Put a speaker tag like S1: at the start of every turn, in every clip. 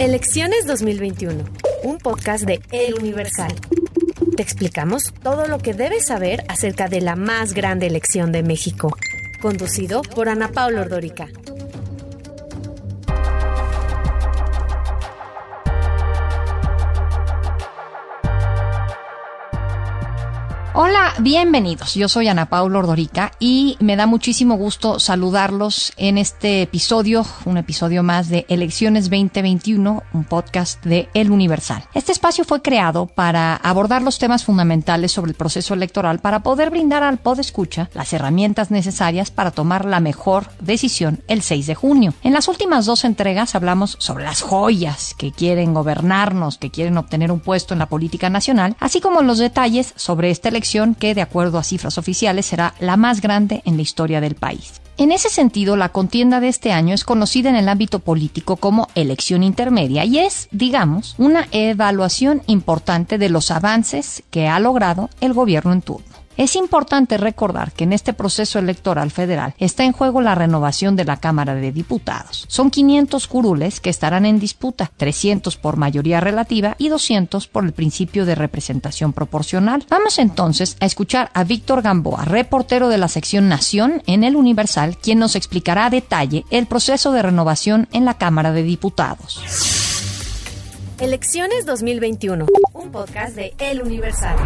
S1: Elecciones 2021, un podcast de El Universal. Te explicamos todo lo que debes saber acerca de la más grande elección de México. Conducido por Ana Paula Ordórica.
S2: Hola, bienvenidos. Yo soy Ana Paula Ordorica y me da muchísimo gusto saludarlos en este episodio, un episodio más de Elecciones 2021, un podcast de El Universal. Este espacio fue creado para abordar los temas fundamentales sobre el proceso electoral para poder brindar al escucha las herramientas necesarias para tomar la mejor decisión el 6 de junio. En las últimas dos entregas hablamos sobre las joyas que quieren gobernarnos, que quieren obtener un puesto en la política nacional, así como los detalles sobre esta elección que, de acuerdo a cifras oficiales, será la más grande en la historia del país. En ese sentido, la contienda de este año es conocida en el ámbito político como elección intermedia y es, digamos, una evaluación importante de los avances que ha logrado el gobierno en turno. Es importante recordar que en este proceso electoral federal está en juego la renovación de la Cámara de Diputados. Son 500 curules que estarán en disputa, 300 por mayoría relativa y 200 por el principio de representación proporcional. Vamos entonces a escuchar a Víctor Gamboa, reportero de la sección Nación en el Universal, quien nos explicará a detalle el proceso de renovación en la Cámara de Diputados.
S1: Elecciones 2021, un podcast de El Universal.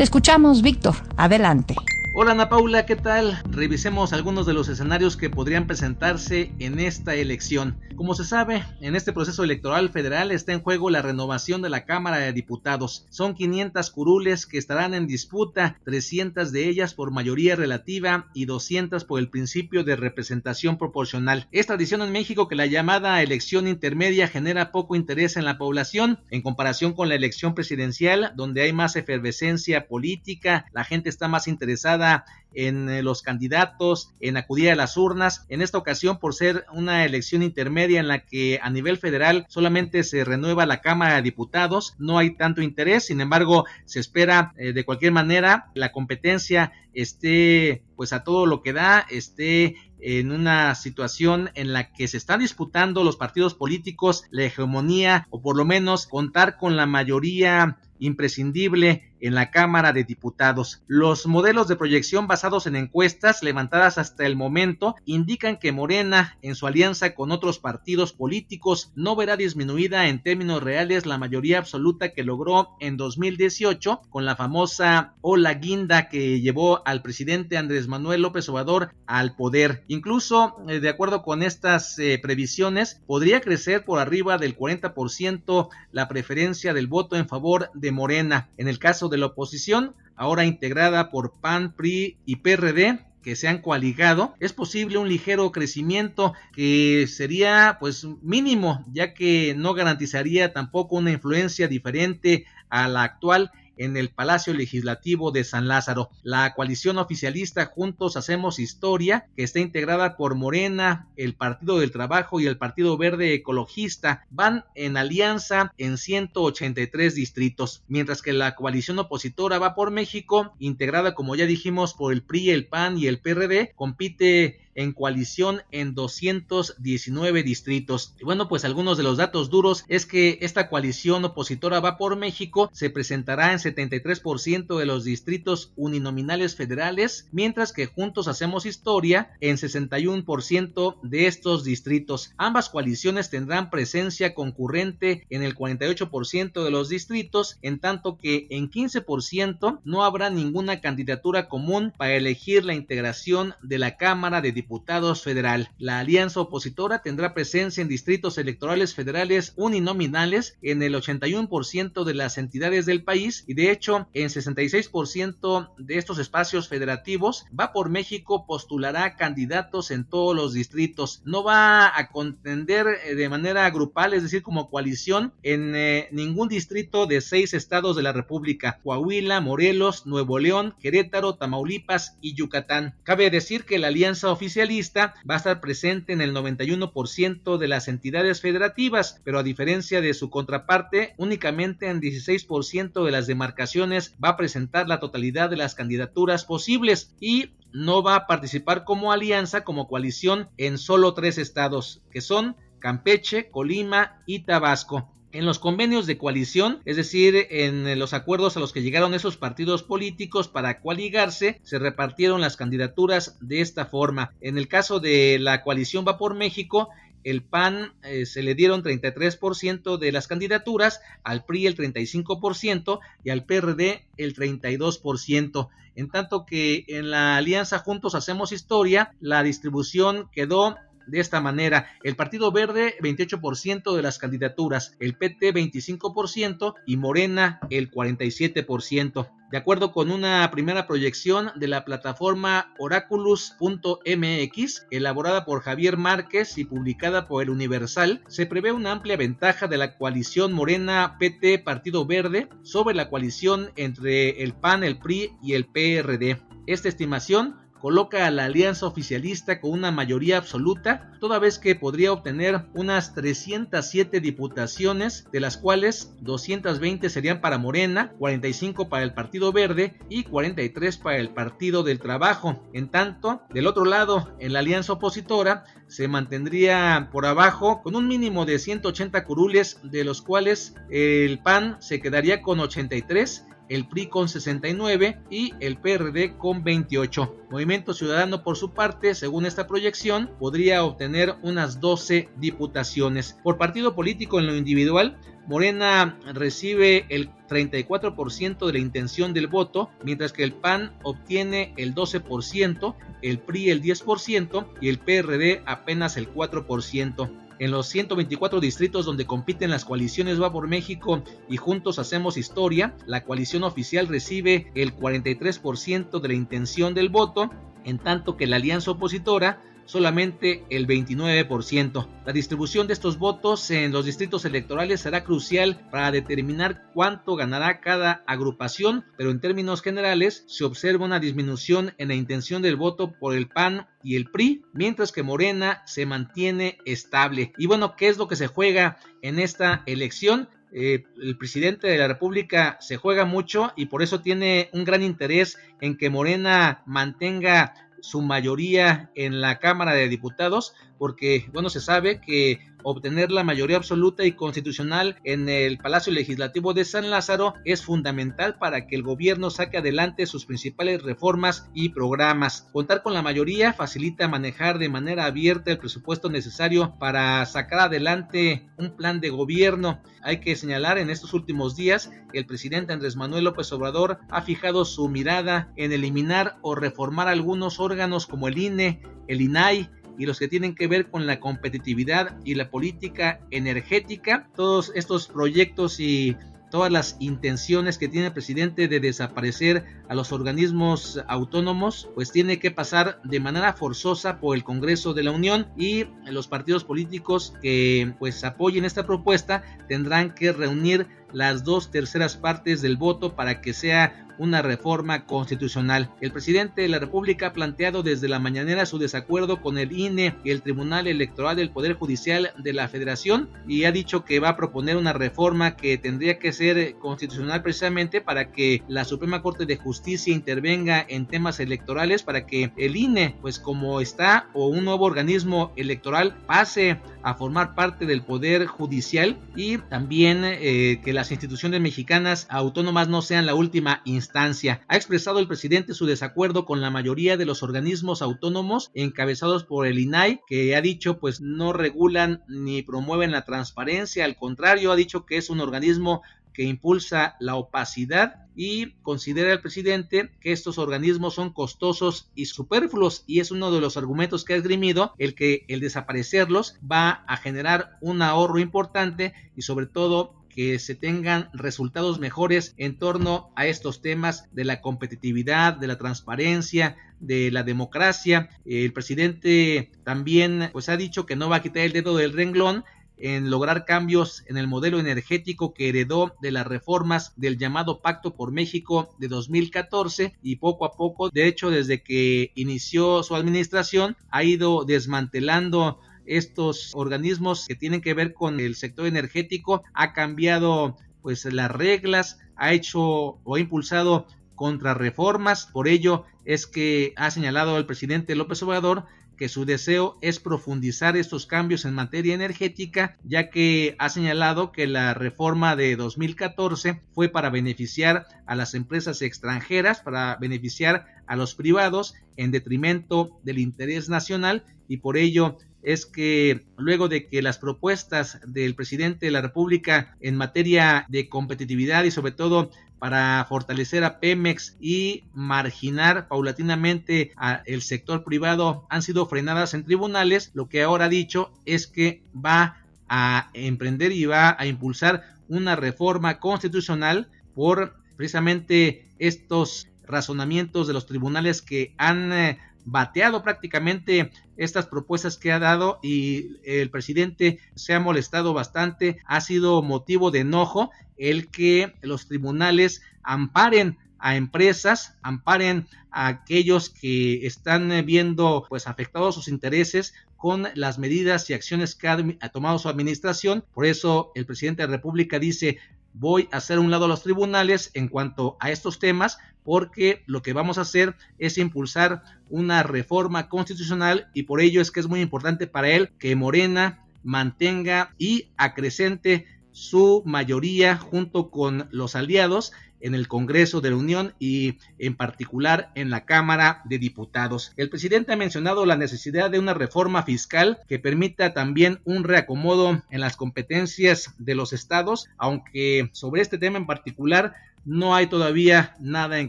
S2: Te escuchamos, Víctor. Adelante.
S3: Hola Ana Paula, ¿qué tal? Revisemos algunos de los escenarios que podrían presentarse en esta elección. Como se sabe, en este proceso electoral federal está en juego la renovación de la Cámara de Diputados. Son 500 curules que estarán en disputa, 300 de ellas por mayoría relativa y 200 por el principio de representación proporcional. Es tradición en México que la llamada elección intermedia genera poco interés en la población en comparación con la elección presidencial, donde hay más efervescencia política, la gente está más interesada en eh, los candidatos, en acudir a las urnas. En esta ocasión, por ser una elección intermedia en la que a nivel federal solamente se renueva la Cámara de Diputados, no hay tanto interés. Sin embargo, se espera eh, de cualquier manera la competencia esté pues a todo lo que da, esté en una situación en la que se están disputando los partidos políticos la hegemonía o por lo menos contar con la mayoría imprescindible en la Cámara de Diputados. Los modelos de proyección basados en encuestas levantadas hasta el momento indican que Morena, en su alianza con otros partidos políticos, no verá disminuida en términos reales la mayoría absoluta que logró en 2018 con la famosa ola guinda que llevó al presidente Andrés Manuel López Obrador al poder. Incluso, eh, de acuerdo con estas eh, previsiones, podría crecer por arriba del 40% la preferencia del voto en favor de Morena. En el caso de la oposición, ahora integrada por PAN, PRI y PRD, que se han coaligado, es posible un ligero crecimiento que sería pues mínimo, ya que no garantizaría tampoco una influencia diferente a la actual en el Palacio Legislativo de San Lázaro. La coalición oficialista Juntos Hacemos Historia, que está integrada por Morena, el Partido del Trabajo y el Partido Verde Ecologista, van en alianza en 183 distritos, mientras que la coalición opositora va por México, integrada como ya dijimos por el PRI, el PAN y el PRD, compite en coalición en 219 distritos. Y bueno, pues algunos de los datos duros es que esta coalición opositora va por México se presentará en 73% de los distritos uninominales federales, mientras que Juntos Hacemos Historia en 61% de estos distritos. Ambas coaliciones tendrán presencia concurrente en el 48% de los distritos, en tanto que en 15% no habrá ninguna candidatura común para elegir la integración de la Cámara de Diputados Federal. La alianza opositora tendrá presencia en distritos electorales federales uninominales en el 81% de las entidades del país y de hecho en 66% de estos espacios federativos va por México postulará candidatos en todos los distritos. No va a contender eh, de manera grupal, es decir, como coalición en eh, ningún distrito de seis estados de la República, Coahuila, Morelos, Nuevo León, Querétaro, Tamaulipas y Yucatán. Cabe decir que la alianza oficialista va a estar presente en el 91% de las entidades federativas, pero a diferencia de su contraparte, únicamente en 16% de las demarcaciones va a presentar la totalidad de las candidaturas posibles y no va a participar como alianza, como coalición en solo tres estados, que son Campeche, Colima y Tabasco. En los convenios de coalición, es decir, en los acuerdos a los que llegaron esos partidos políticos para coaligarse, se repartieron las candidaturas de esta forma. En el caso de la coalición Va por México, el PAN eh, se le dieron 33% de las candidaturas, al PRI el 35% y al PRD el 32%. En tanto que en la alianza Juntos Hacemos Historia, la distribución quedó de esta manera. El Partido Verde 28% de las candidaturas, el PT 25% y Morena el 47%. De acuerdo con una primera proyección de la plataforma Oraculus.mx, elaborada por Javier Márquez y publicada por el Universal, se prevé una amplia ventaja de la coalición Morena PT Partido Verde sobre la coalición entre el PAN, el PRI y el PRD. Esta estimación coloca a la alianza oficialista con una mayoría absoluta, toda vez que podría obtener unas 307 diputaciones, de las cuales 220 serían para Morena, 45 para el Partido Verde y 43 para el Partido del Trabajo. En tanto, del otro lado, en la alianza opositora, se mantendría por abajo con un mínimo de 180 curules, de los cuales el PAN se quedaría con 83 el PRI con 69 y el PRD con 28. Movimiento Ciudadano por su parte, según esta proyección, podría obtener unas 12 diputaciones. Por partido político en lo individual, Morena recibe el 34% de la intención del voto, mientras que el PAN obtiene el 12%, el PRI el 10% y el PRD apenas el 4% en los 124 distritos donde compiten las coaliciones Va por México y Juntos Hacemos Historia, la coalición oficial recibe el 43% de la intención del voto, en tanto que la alianza opositora solamente el 29%. La distribución de estos votos en los distritos electorales será crucial para determinar cuánto ganará cada agrupación, pero en términos generales se observa una disminución en la intención del voto por el PAN y el PRI, mientras que Morena se mantiene estable. Y bueno, ¿qué es lo que se juega en esta elección? Eh, el presidente de la República se juega mucho y por eso tiene un gran interés en que Morena mantenga su mayoría en la Cámara de Diputados, porque, bueno, se sabe que obtener la mayoría absoluta y constitucional en el Palacio Legislativo de San Lázaro es fundamental para que el gobierno saque adelante sus principales reformas y programas. Contar con la mayoría facilita manejar de manera abierta el presupuesto necesario para sacar adelante un plan de gobierno. Hay que señalar en estos últimos días que el presidente Andrés Manuel López Obrador ha fijado su mirada en eliminar o reformar algunos órganos como el INE, el INAI, y los que tienen que ver con la competitividad y la política energética. Todos estos proyectos y todas las intenciones que tiene el presidente de desaparecer a los organismos autónomos, pues tiene que pasar de manera forzosa por el Congreso de la Unión y los partidos políticos que pues apoyen esta propuesta tendrán que reunir las dos terceras partes del voto para que sea una reforma constitucional. El presidente de la República ha planteado desde la mañanera su desacuerdo con el INE y el Tribunal Electoral del Poder Judicial de la Federación y ha dicho que va a proponer una reforma que tendría que ser constitucional precisamente para que la Suprema Corte de Justicia intervenga en temas electorales para que el INE, pues como está, o un nuevo organismo electoral pase a formar parte del poder judicial y también eh, que las instituciones mexicanas autónomas no sean la última instancia. Ha expresado el presidente su desacuerdo con la mayoría de los organismos autónomos encabezados por el INAI, que ha dicho pues no regulan ni promueven la transparencia, al contrario, ha dicho que es un organismo que impulsa la opacidad y considera el presidente que estos organismos son costosos y superfluos y es uno de los argumentos que ha esgrimido el que el desaparecerlos va a generar un ahorro importante y sobre todo que se tengan resultados mejores en torno a estos temas de la competitividad, de la transparencia, de la democracia. El presidente también pues ha dicho que no va a quitar el dedo del renglón en lograr cambios en el modelo energético que heredó de las reformas del llamado Pacto por México de 2014 y poco a poco, de hecho desde que inició su administración, ha ido desmantelando estos organismos que tienen que ver con el sector energético, ha cambiado pues las reglas, ha hecho o ha impulsado contrarreformas, por ello es que ha señalado el presidente López Obrador que su deseo es profundizar estos cambios en materia energética, ya que ha señalado que la reforma de 2014 fue para beneficiar a las empresas extranjeras, para beneficiar a los privados en detrimento del interés nacional y por ello es que luego de que las propuestas del presidente de la República en materia de competitividad y sobre todo para fortalecer a Pemex y marginar paulatinamente al sector privado han sido frenadas en tribunales, lo que ahora ha dicho es que va a emprender y va a impulsar una reforma constitucional por precisamente estos razonamientos de los tribunales que han eh, bateado prácticamente estas propuestas que ha dado y el presidente se ha molestado bastante, ha sido motivo de enojo el que los tribunales amparen a empresas, amparen a aquellos que están viendo pues afectados sus intereses con las medidas y acciones que ha tomado su administración. Por eso el presidente de la República dice voy a hacer un lado los tribunales en cuanto a estos temas porque lo que vamos a hacer es impulsar una reforma constitucional y por ello es que es muy importante para él que Morena mantenga y acrecente su mayoría junto con los aliados en el Congreso de la Unión y en particular en la Cámara de Diputados. El presidente ha mencionado la necesidad de una reforma fiscal que permita también un reacomodo en las competencias de los estados, aunque sobre este tema en particular no hay todavía nada en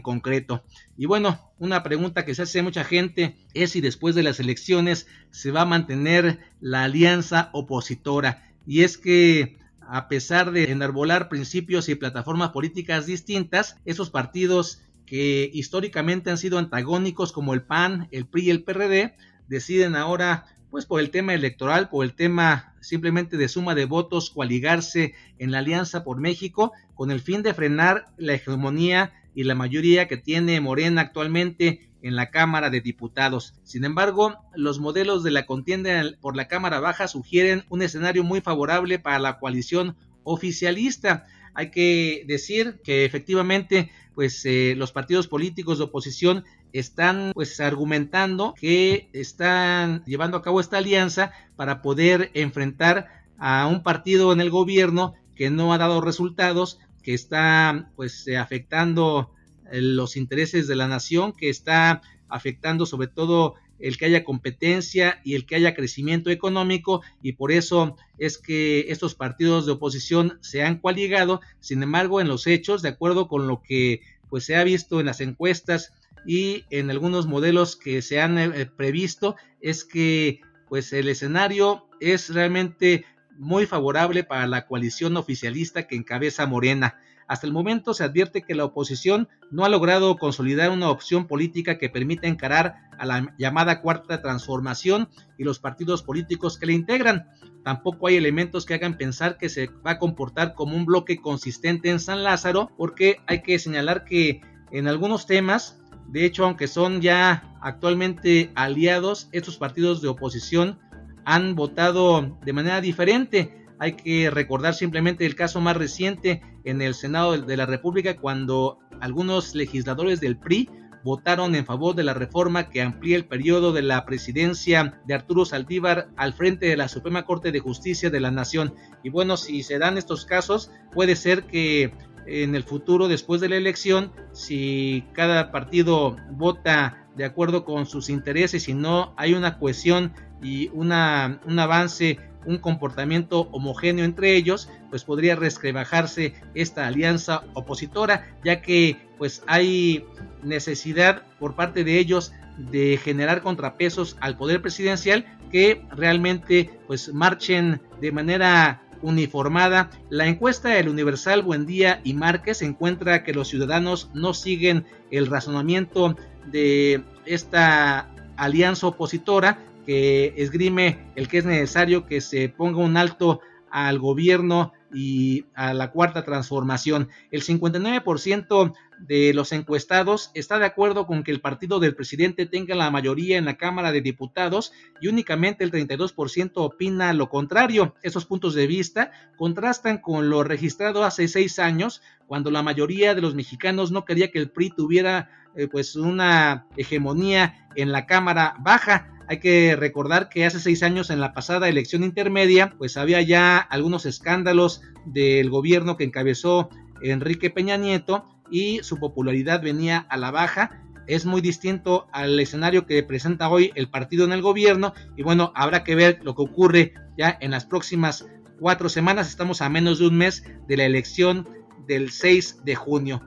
S3: concreto. Y bueno, una pregunta que se hace mucha gente es si después de las elecciones se va a mantener la alianza opositora. Y es que a pesar de enarbolar principios y plataformas políticas distintas, esos partidos que históricamente han sido antagónicos como el PAN, el PRI y el PRD, deciden ahora, pues por el tema electoral, por el tema simplemente de suma de votos, coaligarse en la Alianza por México, con el fin de frenar la hegemonía y la mayoría que tiene Morena actualmente en la Cámara de Diputados. Sin embargo, los modelos de la contienda por la Cámara Baja sugieren un escenario muy favorable para la coalición oficialista. Hay que decir que efectivamente, pues eh, los partidos políticos de oposición están pues argumentando que están llevando a cabo esta alianza para poder enfrentar a un partido en el gobierno que no ha dado resultados, que está pues eh, afectando los intereses de la nación, que está afectando sobre todo el que haya competencia y el que haya crecimiento económico y por eso es que estos partidos de oposición se han coaligado, sin embargo en los hechos, de acuerdo con lo que pues se ha visto en las encuestas y en algunos modelos que se han eh, previsto, es que pues el escenario es realmente muy favorable para la coalición oficialista que encabeza Morena. Hasta el momento se advierte que la oposición no ha logrado consolidar una opción política que permita encarar a la llamada cuarta transformación y los partidos políticos que la integran. Tampoco hay elementos que hagan pensar que se va a comportar como un bloque consistente en San Lázaro, porque hay que señalar que en algunos temas, de hecho, aunque son ya actualmente aliados, estos partidos de oposición han votado de manera diferente Hay que recordar simplemente el caso más reciente en el Senado de la República cuando algunos legisladores del PRI votaron en favor de la reforma que amplía el periodo de la presidencia de Arturo Saldívar al frente de la Suprema Corte de Justicia de la Nación. Y bueno, si se dan estos casos, puede ser que en el futuro, después de la elección, si cada partido vota de acuerdo con sus intereses y no hay una cohesión y una, un avance un comportamiento homogéneo entre ellos, pues podría resquebajarse esta alianza opositora, ya que pues hay necesidad por parte de ellos de generar contrapesos al poder presidencial que realmente pues marchen de manera uniformada. La encuesta del Universal Buendía y Márquez encuentra que los ciudadanos no siguen el razonamiento de esta alianza opositora que esgrime el que es necesario que se ponga un alto al gobierno y a la cuarta transformación. El 59% de los encuestados está de acuerdo con que el partido del presidente tenga la mayoría en la Cámara de Diputados y únicamente el 32% opina lo contrario. Esos puntos de vista contrastan con lo registrado hace seis años, cuando la mayoría de los mexicanos no quería que el PRI tuviera eh, pues una hegemonía en la Cámara Baja. Hay que recordar que hace seis años en la pasada elección intermedia, pues había ya algunos escándalos del gobierno que encabezó Enrique Peña Nieto y su popularidad venía a la baja. Es muy distinto al escenario que presenta hoy el partido en el gobierno y bueno, habrá que ver lo que ocurre ya en las próximas cuatro semanas. Estamos a menos de un mes de la elección del 6 de junio.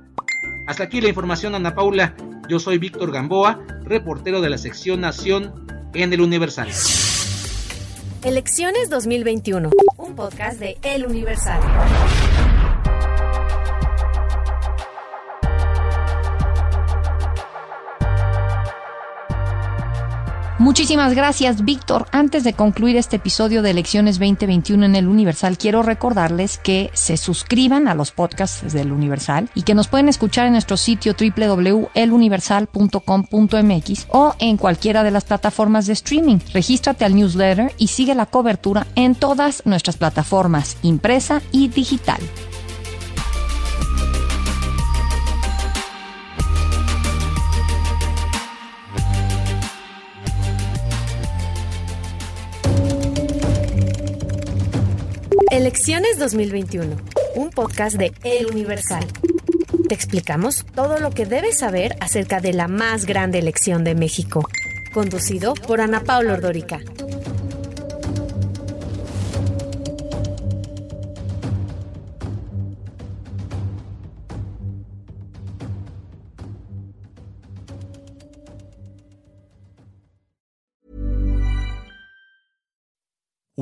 S3: Hasta aquí la información, Ana Paula. Yo soy Víctor Gamboa, reportero de la sección Nación en el Universal.
S1: Elecciones 2021, un podcast de El Universal.
S2: Muchísimas gracias, Víctor. Antes de concluir este episodio de Elecciones 2021 en el Universal, quiero recordarles que se suscriban a los podcasts del Universal y que nos pueden escuchar en nuestro sitio www.eluniversal.com.mx o en cualquiera de las plataformas de streaming. Regístrate al newsletter y sigue la cobertura en todas nuestras plataformas, impresa y digital.
S1: Elecciones 2021, un podcast de El Universal. Te explicamos todo lo que debes saber acerca de la más grande elección de México, conducido por Ana Paula Ordorica.